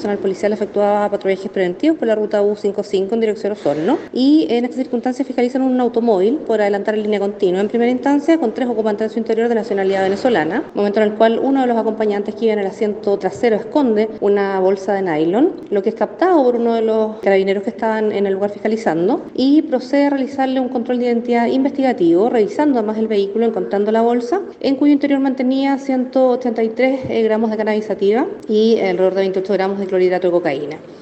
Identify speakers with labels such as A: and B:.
A: personal policial efectuaba patrullajes preventivos por la ruta U55 en dirección a Osorno y en estas circunstancias fiscalizan un automóvil por adelantar en línea continua en primera instancia con tres ocupantes en su interior de nacionalidad venezolana, momento en el cual uno de los acompañantes que iba en el asiento trasero esconde una bolsa de nylon, lo que es captado por uno de los carabineros que estaban en el lugar fiscalizando y procede a realizarle un control de identidad investigativo, revisando además el vehículo, encontrando la bolsa, en cuyo interior mantenía 183 gramos de cannabis sativa y alrededor de 28 gramos de clorhidrato de cocaína.